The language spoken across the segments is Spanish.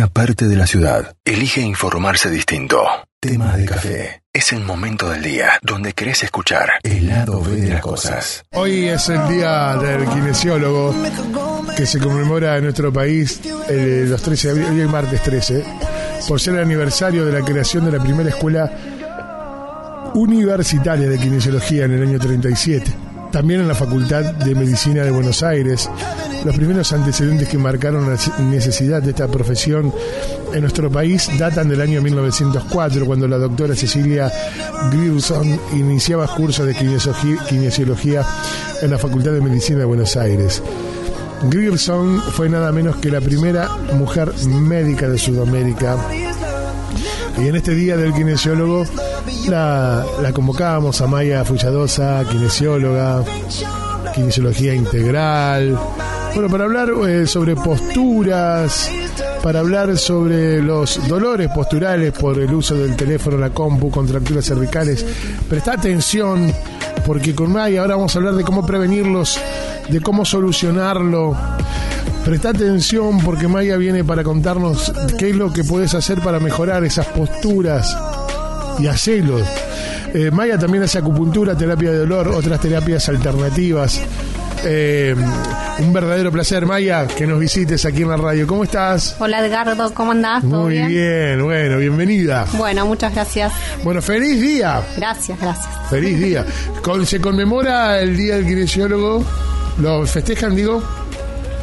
una parte de la ciudad elige informarse distinto. Tema de café. Es el momento del día donde querés escuchar el lado B de las cosas. Hoy es el día del kinesiólogo que se conmemora en nuestro país eh, los 13 de abril, hoy es martes 13, por ser el aniversario de la creación de la primera escuela universitaria de kinesiología en el año 37. También en la Facultad de Medicina de Buenos Aires, los primeros antecedentes que marcaron la necesidad de esta profesión en nuestro país datan del año 1904, cuando la doctora Cecilia Grierson iniciaba cursos de kinesiología- en la Facultad de Medicina de Buenos Aires. Grierson fue nada menos que la primera mujer médica de Sudamérica. Y en este día del kinesiólogo la, la convocábamos a Maya Fulladosa, kinesióloga, kinesiología integral. Bueno, para hablar eh, sobre posturas, para hablar sobre los dolores posturales por el uso del teléfono, la compu, contracturas cervicales. Presta atención, porque con Maya ahora vamos a hablar de cómo prevenirlos, de cómo solucionarlo. Presta atención porque Maya viene para contarnos qué es lo que puedes hacer para mejorar esas posturas y hacelo. Eh, Maya también hace acupuntura, terapia de dolor, otras terapias alternativas. Eh, un verdadero placer, Maya, que nos visites aquí en la radio. ¿Cómo estás? Hola Edgardo, ¿cómo andás? ¿Todo Muy bien? bueno, bienvenida. Bueno, muchas gracias. Bueno, feliz día, Gracias, gracias. feliz día. Con- se conmemora el Día del Kinesiólogo. ¿Lo festejan, digo?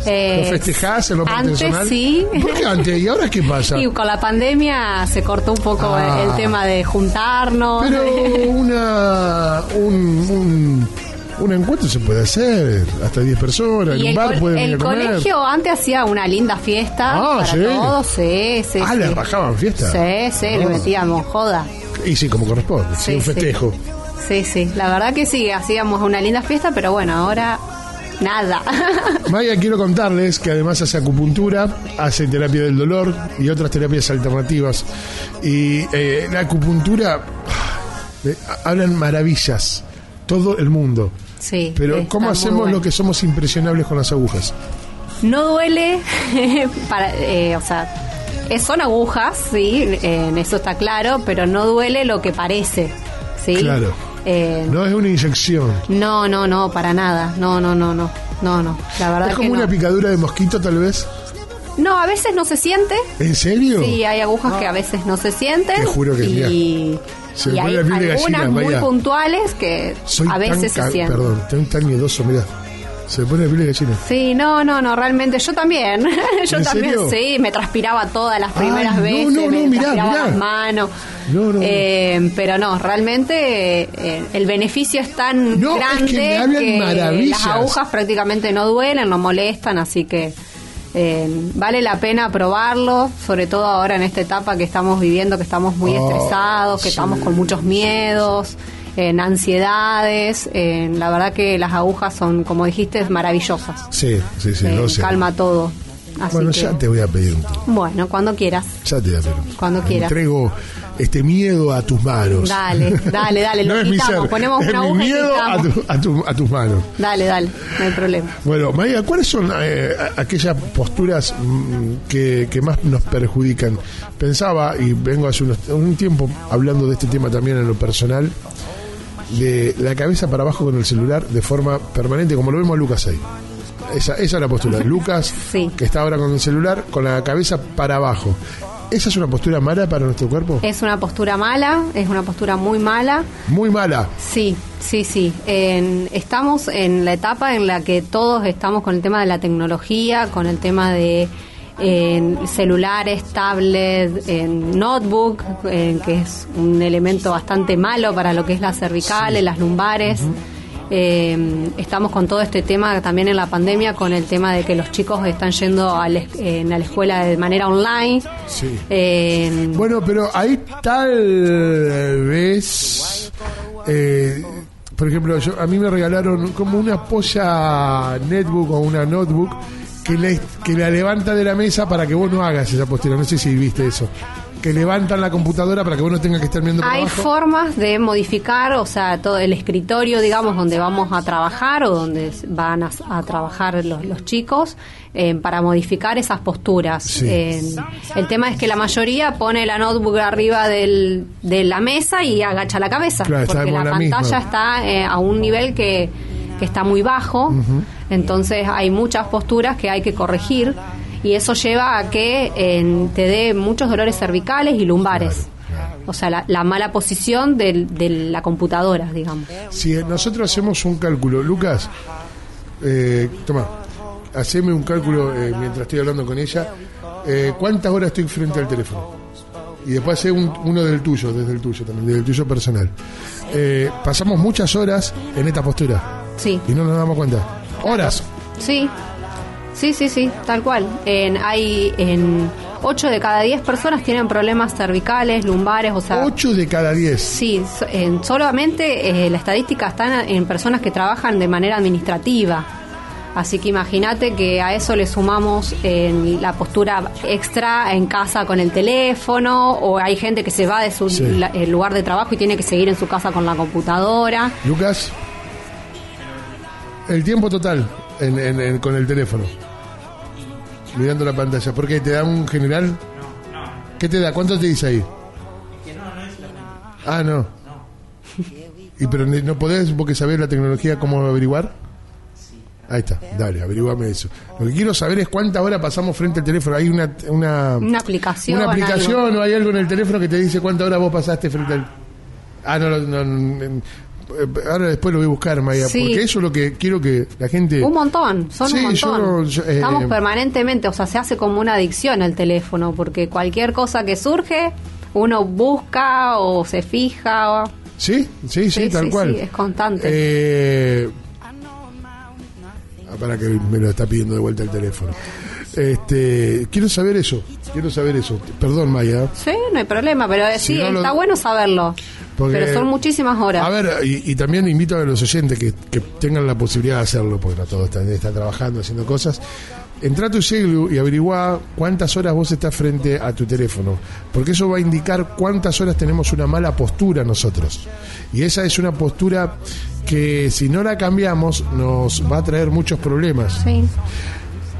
Eh, ¿Lo festejás en lo Antes personal? sí. ¿Por qué antes? ¿Y ahora qué pasa? Y con la pandemia se cortó un poco Ah. el tema de juntarnos. Pero una, un, un, un encuentro se puede hacer, hasta 10 personas, en y un el, bar pueden el ir a comer. colegio antes hacía una linda fiesta Ah, para ¿sí? todos, sí, sí. Ah, sí. le bajaban fiesta. Sí, sí, le Ah. metíamos joda. Y sí, como corresponde, sí, un festejo. Sí, sí, la verdad que sí, hacíamos una linda fiesta, pero bueno, ahora nada. Maya, quiero contarles que además hace acupuntura, hace terapia del dolor y otras terapias alternativas. Y eh, la acupuntura, eh, hablan maravillas, todo el mundo. sí. Pero ¿cómo hacemos bueno. lo que somos impresionables con las agujas? No duele, para, eh, o sea, eh, son agujas, sí, eh, en eso está claro, pero no duele lo que parece, sí. Claro. Eh, No es una inyección. no, no, no, para nada, no, no, no, no, no, no, la verdad Es que como no. una picadura de mosquito, tal vez. No, a veces no se siente, ¿En serio? sí, hay agujas que a veces no se sienten. Te juro que, y, se y hay algunas gallina, muy puntuales que Soy a veces tan se sienten. Perdón, estoy tan miedoso, mira. Se me pone la piel de gallina. Sí, no, no, no, realmente yo también. yo ¿En también, serio? sí, me transpiraba todas las primeras Ay, no, veces, no, no, me mirá, transpiraba mirá. las manos. No, no, no. Eh, pero no, realmente eh, el beneficio es tan No, es grande que las agujas prácticamente no duelen, no molestan, así que eh, vale la pena probarlo, sobre todo ahora en esta etapa que estamos viviendo, que estamos muy Oh, estresados, que sí. estamos con muchos miedos. En ansiedades, en la verdad que las agujas son, como dijiste, maravillosas. Sí, sí, sí, Eh, lo sé. calma todo. Así bueno, que- ya te voy a pedir un poco. Bueno, cuando quieras. Ya te voy a pedir un. Cuando quieras. Entrego este miedo a tus manos. Dale, dale, dale, lo no es mi ser, ponemos es una mi miedo a, tu- a, tu- a tus manos. Dale, dale, no hay problema. Bueno, Maya, ¿cuáles son eh, aquellas posturas mm, que, que más nos perjudican? Pensaba, y vengo hace unos- un tiempo hablando de este tema también en lo personal, de la cabeza para abajo con el celular de forma permanente, como lo vemos a Lucas ahí. Esa, esa es la postura. Lucas, Sí. que está ahora con el celular, con la cabeza para abajo. ¿Esa es una postura mala para nuestro cuerpo? Es una postura mala, es una postura muy mala. Muy mala. Sí, sí, sí. En- estamos en la etapa en la que todos estamos con el tema de la tecnología, con el tema de en celulares, tablets, en notebook, en que es un elemento bastante malo para lo que es las cervicales, las lumbares. Eh, estamos con todo este tema también en la pandemia, con el tema de que los chicos están yendo a la, en- a la escuela de manera online. Sí. Eh, Bueno, pero ahí tal vez, eh, por ejemplo, yo, a mí me regalaron como una polla netbook o una notebook que, le- que la levanta de la mesa para que vos no hagas esa postura. No sé si viste eso. Que levantan la computadora para que vos no tengas que estar viendo Hay abajo. formas de modificar, o sea, todo el escritorio, digamos, donde vamos a trabajar o donde van a, a trabajar los, los chicos, eh, para modificar esas posturas. Sí. Eh, el tema es que la mayoría pone la notebook arriba del, de la mesa y agacha la cabeza, Claro, porque la pantalla misma. está eh, a un nivel que, que está muy bajo, entonces hay muchas posturas que hay que corregir. Y eso lleva a que eh, te dé muchos dolores cervicales y lumbares. O sea, la, la mala posición del- de la computadora, digamos. Si nosotros hacemos un cálculo, Lucas, eh, toma, haceme un cálculo eh, mientras estoy hablando con ella. eh, ¿Cuántas horas estoy frente al teléfono? Y después hace un- uno del tuyo, desde el tuyo también, desde el tuyo personal. Eh, pasamos muchas horas en esta postura Sí, y no nos damos cuenta. Horas. sí, sí, sí, sí, tal cual. En, hay en 8 de cada 10 personas tienen problemas cervicales, lumbares, o sea... 8 de cada 10. Sí, en- solamente eh, la estadística está en, en personas que trabajan de manera administrativa. Así que imagínate que a eso le sumamos en la postura extra en casa con el teléfono, o hay gente que se va de su Sí. la- el lugar de trabajo y tiene que seguir en su casa con la computadora. Lucas, el tiempo total en- en- en- con el teléfono. Mirando la pantalla. ¿Por qué? ¿Te da un general? ¿Qué te da? ¿Cuánto te dice ahí? Ah, no. ¿Y pero no podés porque sabés la tecnología cómo averiguar? Ahí está, dale, averiguame eso. Lo que quiero saber es cuántas horas pasamos frente al teléfono. Hay una una, Una aplicación, una aplicación algo. o hay algo en el teléfono que te dice cuántas horas vos pasaste frente al Ah, no, no, no, no, ahora después lo voy a buscar, Maya, Sí. porque eso es lo que quiero que la gente... Un montón, son Sí, un montón. yo, eh, Estamos permanentemente, o sea, se hace como una adicción el teléfono, porque cualquier cosa que surge, uno busca o se fija. o- ¿Sí? Sí, sí, Sí, tal cual. es constante. Eh, ah, para que me lo está pidiendo de vuelta el teléfono. Este, quiero saber eso, quiero saber eso. Perdón, Maya. Sí, no hay problema, pero eh, Si sí, lo- está bueno saberlo. Porque- pero son muchísimas horas. A ver, y, y también invito a los oyentes que, que tengan la posibilidad de hacerlo, porque no todos están, están trabajando, haciendo cosas. Entra a tu celu y averigua cuántas horas vos estás frente a tu teléfono, porque eso va a indicar cuántas horas tenemos una mala postura nosotros. Y esa es una postura que si no la cambiamos nos va a traer muchos problemas. Sí,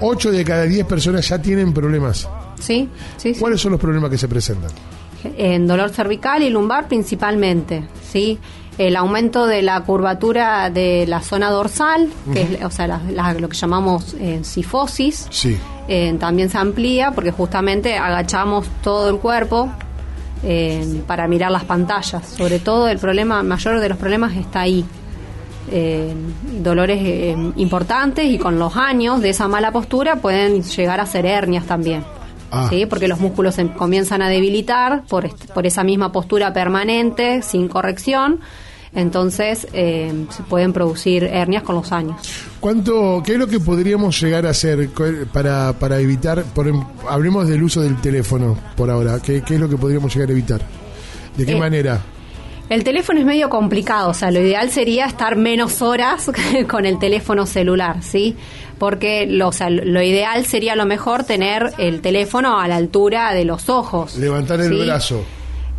8 de cada 10 personas ya tienen problemas. sí, sí. sí. ¿Cuáles son los problemas que se presentan? En dolor cervical y lumbar principalmente, ¿sí? El aumento de la curvatura de la zona dorsal, que es o sea, la- la- lo que llamamos eh, sifosis, Sí. eh, también se amplía porque justamente agachamos todo el cuerpo eh, para mirar las pantallas. Sobre todo el problema mayor de los problemas está ahí. Eh, dolores eh, importantes y con los años de esa mala postura pueden llegar a ser hernias también. Ah. ¿sí? Porque los músculos se comienzan a debilitar por, por esa misma postura permanente, sin corrección. Entonces eh, se pueden producir hernias con los años. ¿Cuánto, ¿Qué es lo que podríamos llegar a hacer para, para evitar, por, em- hablemos del uso del teléfono por ahora, ¿qué, qué es lo que podríamos llegar a evitar? ¿De qué Eh, manera? El teléfono es medio complicado, o sea, lo ideal sería estar menos horas con el teléfono celular, ¿sí? Porque lo, o sea, lo ideal sería a lo mejor tener el teléfono a la altura de los ojos. Levantar el ¿sí? brazo.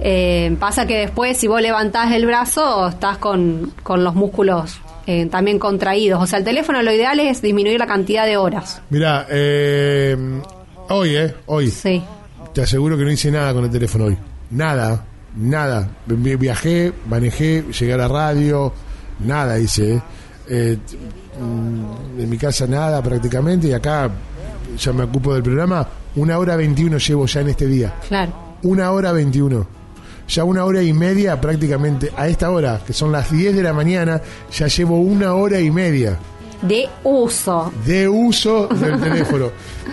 Eh, pasa que después, si vos levantás el brazo, estás con, con los músculos eh, también contraídos. O sea, el teléfono lo ideal es disminuir la cantidad de horas. Mirá, eh, hoy, ¿eh? Hoy. Sí. Te aseguro que no hice nada con el teléfono hoy. Nada, nada. Vi- Viajé, manejé, llegué a la radio, nada hice. ¿Eh? Mm, en mi casa nada prácticamente y acá ya me ocupo del programa. Una hora 21 llevo ya en este día. Claro. Una hora 21. Ya una hora y media prácticamente. A esta hora, que son las 10 de la mañana, ya llevo una hora y media De uso. de uso del teléfono.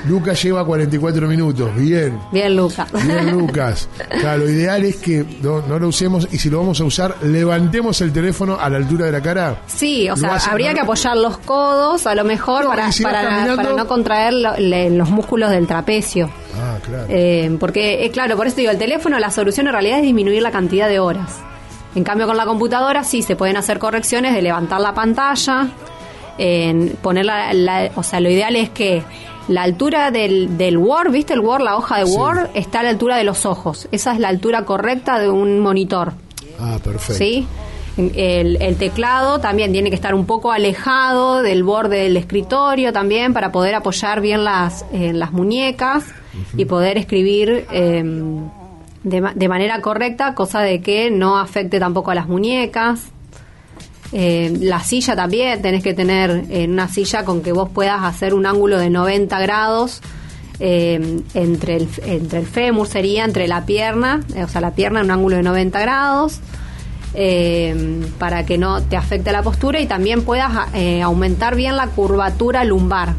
Lucas lleva 44 minutos. Bien. Bien, Luca. Bien, Lucas. Claro, lo ideal es que no, no lo usemos y si lo vamos a usar, levantemos el teléfono a la altura de la cara. Sí, o sea, habría que apoyar los codos, a lo mejor, No, para, si para, no contraer lo- le- los músculos del trapecio. Ah, claro. Eh, porque, eh, claro, por eso digo, el teléfono, la solución en realidad es disminuir la cantidad de horas. En cambio, con la computadora sí se pueden hacer correcciones de levantar la pantalla, en poner la, la- o sea, lo ideal es que La altura del, del Word, ¿viste el Word? La hoja de Word está a la altura de los ojos. Esa es la altura correcta de un monitor. Ah, perfecto. ¿Sí? El, el teclado también tiene que estar un poco alejado del borde del escritorio también para poder apoyar bien las, eh, las muñecas y poder escribir eh, de, de manera correcta, cosa de que no afecte tampoco a las muñecas. Eh, la silla también, tenés que tener en una silla con que vos puedas hacer un ángulo de 90 grados eh, entre, el, entre el fémur, sería entre la pierna, eh, o sea, la pierna en un ángulo de 90 grados, eh, para que no te afecte la postura y también puedas eh, aumentar bien la curvatura lumbar.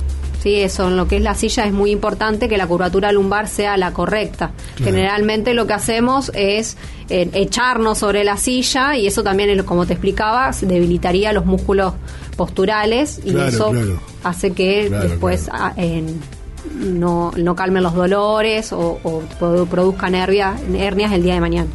Sí, eso en lo que es la silla es muy importante que la curvatura lumbar sea la correcta. Claro. Generalmente lo que hacemos es eh, echarnos sobre la silla y eso también, como te explicaba, debilitaría los músculos posturales y Claro, eso claro. hace que después ah, en- no, no calmen los dolores o, o produ- produzcan hernias el día de mañana.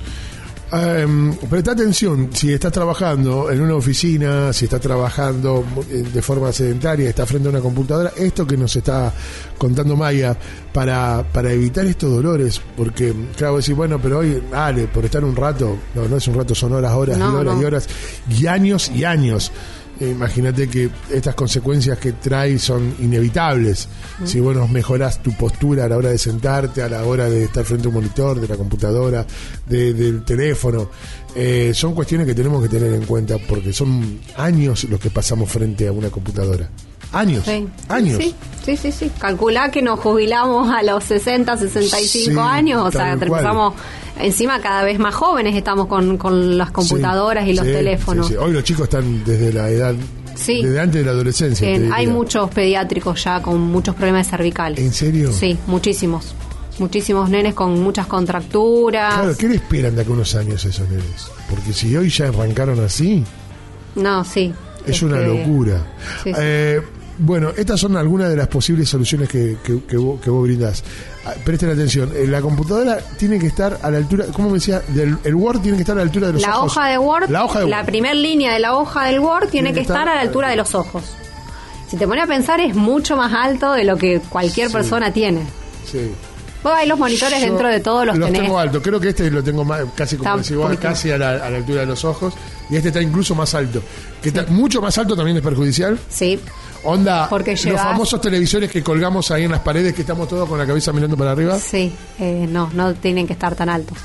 Um, presta atención, si estás trabajando en una oficina, si estás trabajando eh, de forma sedentaria, estás frente a una computadora, esto que nos está contando Maya, para, para evitar estos dolores, porque, claro, decir, bueno, pero hoy, dale, por estar un rato, no, no es un rato, son horas, horas No, y horas no. y horas, y años y años. Eh, Imagínate que estas consecuencias que trae son inevitables. Si vos no mejorás tu postura a la hora de sentarte, a la hora de estar frente a un monitor, de la computadora, de- del teléfono, eh, son cuestiones que tenemos que tener en cuenta porque son años los que pasamos frente a una computadora. Años, Sí. años. Sí, sí, sí, sí. Calculá que nos jubilamos a los 60, 65 Sí, años, o sea, empezamos, encima cada vez más jóvenes estamos con, con las computadoras y los Sí, teléfonos. sí. Hoy los chicos están desde la edad, Sí. desde antes de la adolescencia. te En- hay muchos pediátricos ya con muchos problemas cervicales. ¿En serio? Sí, muchísimos. Muchísimos nenes con muchas contracturas. Claro, ¿qué le esperan de acá unos años esos nenes? Porque si hoy ya arrancaron así, No, sí. Es una que- locura. Sí, sí. Eh, bueno, estas son algunas de las posibles soluciones que, que, que vos, que vos brindás. Ah, Presten atención, eh, la computadora tiene que estar a la altura, ¿cómo me decía? Del, el Word tiene que estar a la altura de los La ojos. hoja de Word, La hoja de la Word. primera línea de la hoja del Word tiene, que estar a la altura de los ojos. Si te pones a pensar, es mucho más alto de lo que cualquier Sí. persona tiene. Sí. Vos hay los monitores Yo dentro de todos los, tenés. tengo alto, creo que este lo tengo más, casi como decís vos, casi a la, a la altura de los ojos, y este está incluso más alto. Que está- mucho más alto también es perjudicial. Sí, Onda, Porque los llevas- famosos televisores que colgamos ahí en las paredes que estamos todos con la cabeza mirando para arriba. sí. eh, no, no tienen que estar tan altos.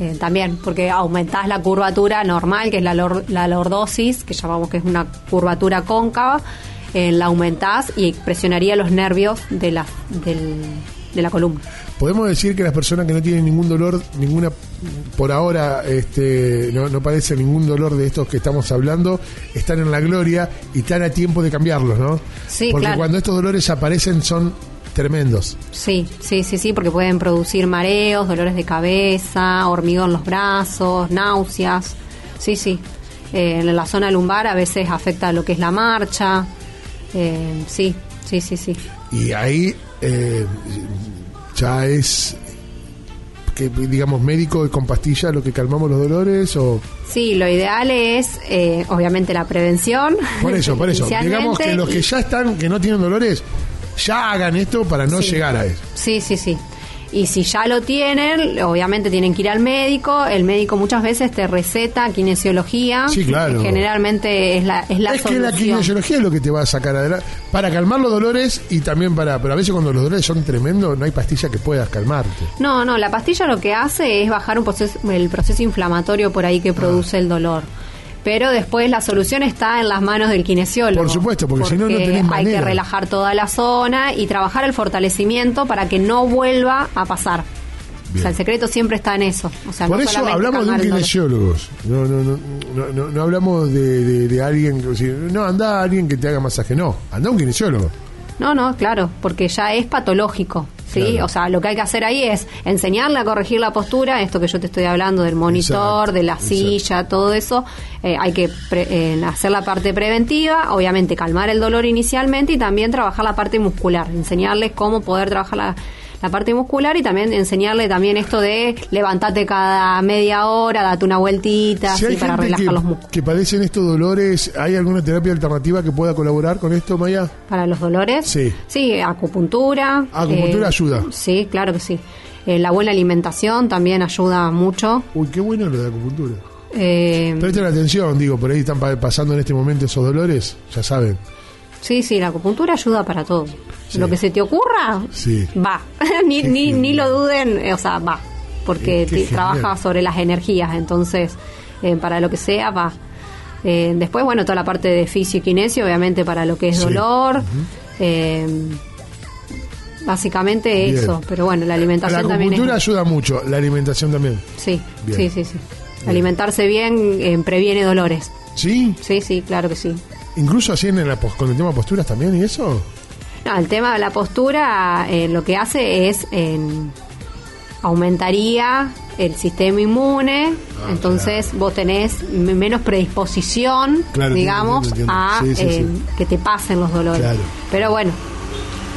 Eh, también, porque aumentás la curvatura normal, que es la, lor- la lordosis, que llamamos que es una curvatura cóncava, eh, la aumentás y presionaría los nervios de la, del- de la columna. Podemos decir que las personas que no tienen ningún dolor, ninguna, por ahora, este, no, no padecen ningún dolor de estos que estamos hablando, están en la gloria y están a tiempo de cambiarlos, ¿no? Sí, Porque claro. cuando estos dolores aparecen son tremendos. Sí, sí, sí, sí, porque pueden producir mareos, dolores de cabeza, hormigón en los brazos, náuseas. Sí, sí. Eh, en la zona lumbar a veces afecta lo que es la marcha. Eh, sí, sí, sí, sí. Y ahí eh, ya es que digamos médico y con pastillas lo que calmamos los dolores o Sí, lo ideal es, eh, obviamente, la prevención. por eso, por eso. Digamos que los que ya están, que no tienen dolores, ya hagan esto para no Sí. llegar a eso. Sí, sí, sí. Y si ya lo tienen, obviamente tienen que ir al médico. El médico muchas veces te receta kinesiología. Sí, claro. que Generalmente es la, es la es que la kinesiología es lo que te va a sacar adelante para calmar los dolores y también para pero a veces cuando los dolores son tremendos no hay pastilla que puedas calmarte No, no, la pastilla lo que hace es bajar un proceso, el proceso inflamatorio por ahí que Ah. produce el dolor. Pero después la solución está en las manos del kinesiólogo. Por supuesto, porque si no, no tenés Hay manera. que relajar toda la zona y trabajar el fortalecimiento para que no vuelva a pasar. O sea, el secreto siempre está en eso. O sea, por no eso hablamos de un kinesiólogo no no, no, no, hablamos de, de- de alguien que no anda alguien que te haga masaje no anda un kinesiólogo No, no, claro, porque ya es patológico. ¿Sí? Claro. O sea, lo que hay que hacer ahí es enseñarle a corregir la postura, esto que yo te estoy hablando del monitor, Exacto, de la exacto. silla, todo eso. eh, hay que pre- eh, hacer la parte preventiva, obviamente calmar el dolor inicialmente y también trabajar la parte muscular, enseñarles cómo poder trabajar la, la parte muscular y también enseñarle también esto de levantate cada media hora, date una vueltita, Si así, para relajar que, los músculos. que padecen estos dolores, ¿hay alguna terapia alternativa que pueda colaborar con esto, Maya? Para los dolores. Sí. Sí, acupuntura. Acupuntura ayuda. Sí, claro que sí. Eh, la buena alimentación también ayuda mucho. Uy, qué bueno lo de acupuntura. Eh, Presten atención, digo, por ahí están pa- pasando en este momento esos dolores, ya saben. sí, sí, la acupuntura ayuda para todo. Sí. Lo que se te ocurra, Sí. va. ni, ni, ni lo duden, o sea, va. Porque trabaja sobre las energías, entonces, eh, para lo que sea, va. Eh, después, bueno, toda la parte de fisio y kinesio, obviamente, para lo que es dolor. Eh, básicamente Bien. eso, pero bueno, la La alimentación también acupuntura ayuda mucho, la alimentación también. Sí, Bien. sí, sí, sí. Alimentarse bien eh, previene dolores. ¿Sí? Sí, sí, claro que sí. Incluso así en la, con el tema posturas también y eso. No, el tema de la postura eh, lo que hace es eh, aumentaría el sistema inmune, Ah, entonces vos tenés menos predisposición, Claro, digamos, entiendo, entiendo, a. Sí, eh, sí. que te pasen los dolores. Claro. Pero bueno,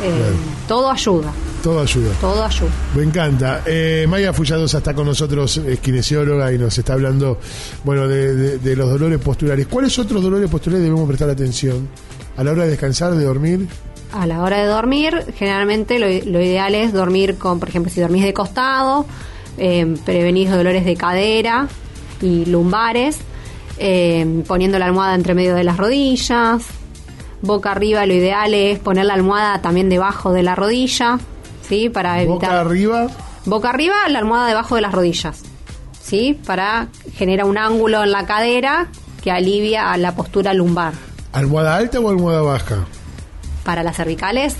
Claro. todo ayuda, Todo ayuda. todo ayuda. Me encanta. Eh, Maya Fulladosa está con nosotros, es kinesióloga y nos está hablando, bueno, de, de- de los dolores posturales. ¿Cuáles otros dolores posturales debemos prestar atención? A la hora de descansar, de dormir. A la hora de dormir, generalmente lo, lo ideal es dormir con, por ejemplo, si dormís de costado, eh, prevenís dolores de cadera y lumbares, eh, poniendo la almohada entre medio de las rodillas. Boca arriba, lo ideal es poner la almohada también debajo de la rodilla, ¿sí? Para evitar. Boca arriba. Boca arriba, la almohada debajo de las rodillas, ¿sí? Para generar un ángulo en la cadera que alivia a la postura lumbar. ¿Almohada alta o almohada baja? Para las cervicales,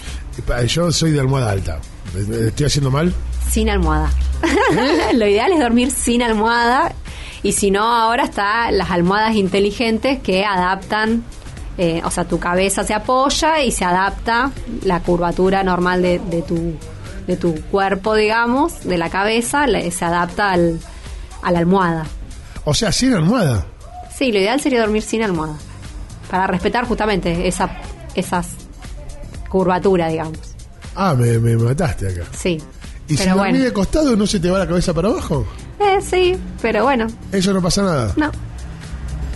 Yo soy de almohada alta. ¿Estoy haciendo mal? sin almohada. Lo ideal es dormir sin almohada y si no, ahora está las almohadas inteligentes que adaptan, eh, o sea, tu cabeza se apoya y se adapta la curvatura normal de, de tu, de tu cuerpo, digamos, de la cabeza, se adapta al, a la almohada. O sea, sin almohada. Sí, lo ideal sería dormir sin almohada, para respetar justamente esa, esas curvatura, digamos. Ah, me, me mataste acá. Sí. ¿Y si pero dormís bueno. de costado no se te va la cabeza para abajo? Eh, sí, pero bueno, Eso no pasa nada. no.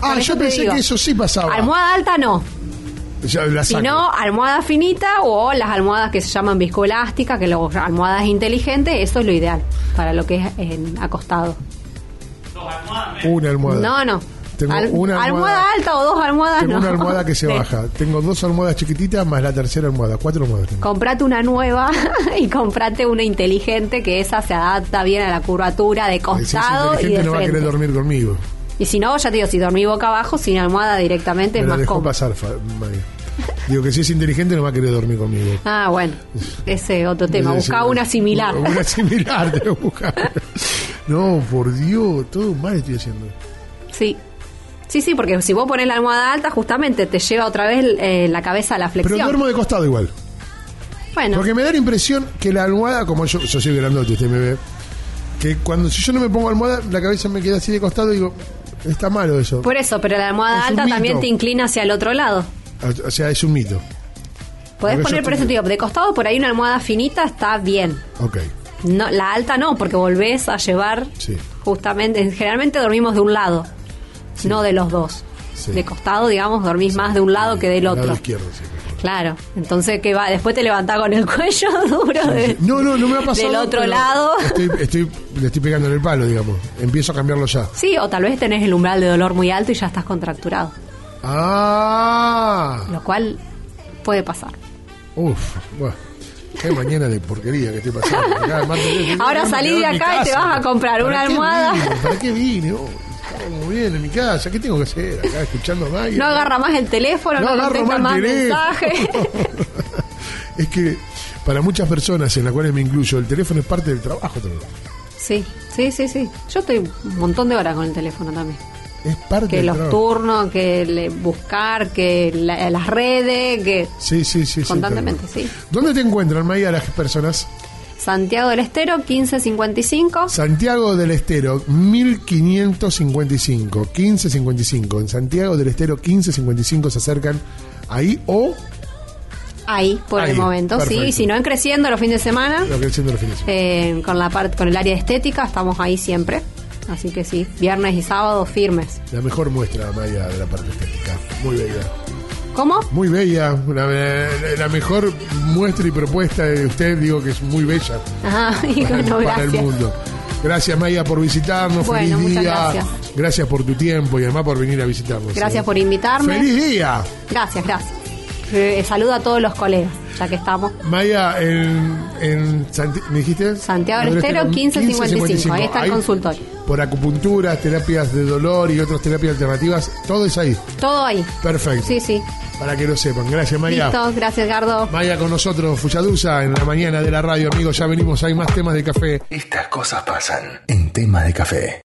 ah, yo pensé digo, que eso sí pasaba. Almohada alta no, saco. sino almohada finita o las almohadas que se llaman viscoelásticas, que luego almohadas inteligentes, eso es lo ideal para lo que es en acostado. Una almohada. No, no. Tengo Al- una almohada- almohada alta o dos almohadas Tengo no. una almohada que se baja. Tengo dos almohadas chiquititas más la tercera almohada. Cuatro almohadas tengo. Comprate una nueva y comprate una inteligente que esa se adapta bien a la curvatura de Porque si costado y de no va a querer dormir conmigo. Y si no, ya te digo, si dormí boca abajo, sin almohada directamente Me es la más dejó cómodo. pasar, Maya. Digo que si es inteligente no va a querer dormir conmigo. Ah, bueno, ese otro tema. Es decir, Busca una similar. Una similar, tengo que buscar. No, por Dios, todo mal estoy haciendo. Sí. Sí, sí, porque si vos pones la almohada alta, justamente te lleva otra vez eh, la cabeza a la Pero flexión. duermo de costado igual. bueno, Porque me da la impresión que la almohada, como yo, yo soy grandote, usted me ve, que cuando si yo no me pongo almohada, la cabeza me queda así de costado y digo, está malo eso. por eso, pero la almohada Es alta también te inclina hacia el otro lado. O sea, es un mito. Podés Porque poner, por eso te digo, de costado por ahí una almohada finita está bien. Ok, No, la alta no, porque volvés a llevar sí. justamente, generalmente dormimos de un lado, no de los dos. Sí. De costado, digamos, dormís más de un lado que del Lado otro. izquierdo. Claro, entonces que va, después te levantás con el cuello duro de- No, no, no me ha pasado. del otro lado. Estoy, estoy, le estoy pegando en el palo, digamos. Empiezo a cambiarlo ya. Sí, o tal vez tenés el umbral de dolor muy alto y ya estás contracturado, Ah, lo cual puede pasar. uf, bueno. Qué mañana de porquería que estoy pasando. Acá, Marta, Ahora salí de acá y te vas a comprar ¿Para una almohada? vine? ¿Para qué vine? Oh, muy bien en mi casa. ¿Qué tengo que hacer acá escuchando a? No agarra más el teléfono, no, agarro contesta más el mensajes. es que para muchas personas, en las cuales me incluyo, el teléfono es parte del trabajo también. sí, sí, sí, sí. Yo estoy un montón de horas con el teléfono también. Es parte Que del los trabajo. turnos, que le- buscar, que la- las redes, que Sí, sí, sí. Constantemente, sí. ¿Dónde te encuentran, Maya, las personas? Santiago del Estero 1555. Santiago del Estero, 1555, 1555. En Santiago del Estero, 1555 se acercan ahí o Ahí, por Ahí, el momento, perfecto. sí. Y si no, en creciendo los fines de semana, Lo que siendo los fines. de semana. eh, con la parte, con el área de estética, estamos ahí siempre. Así que sí, viernes y sábados firmes. La mejor muestra, Maya, de la parte estética. Muy bella. ¿Cómo? Muy bella. La, la mejor muestra y propuesta de usted, digo que es muy bella. Ajá, para, para el mundo. Gracias, Maya, por visitarnos. Bueno, Feliz día. gracias. Gracias por tu tiempo y además por venir a visitarnos. Gracias ¿eh? por invitarme. ¡Feliz día! Gracias, gracias. Eh, saludo a todos los colegas, ya que estamos. Maya, en, ¿me dijiste? Santiago del Estero, 1555. Ahí está el consultorio. Por acupuntura, terapias de dolor y otras terapias alternativas, todo es ahí. Todo ahí. Perfecto. Sí, sí. Para que lo sepan. Gracias, Maya. Listo, gracias, Gardo. Maya con nosotros, Fuchadusa, en la mañana de la radio, amigos. Ya venimos, hay más temas de café. Estas cosas pasan en tema de café.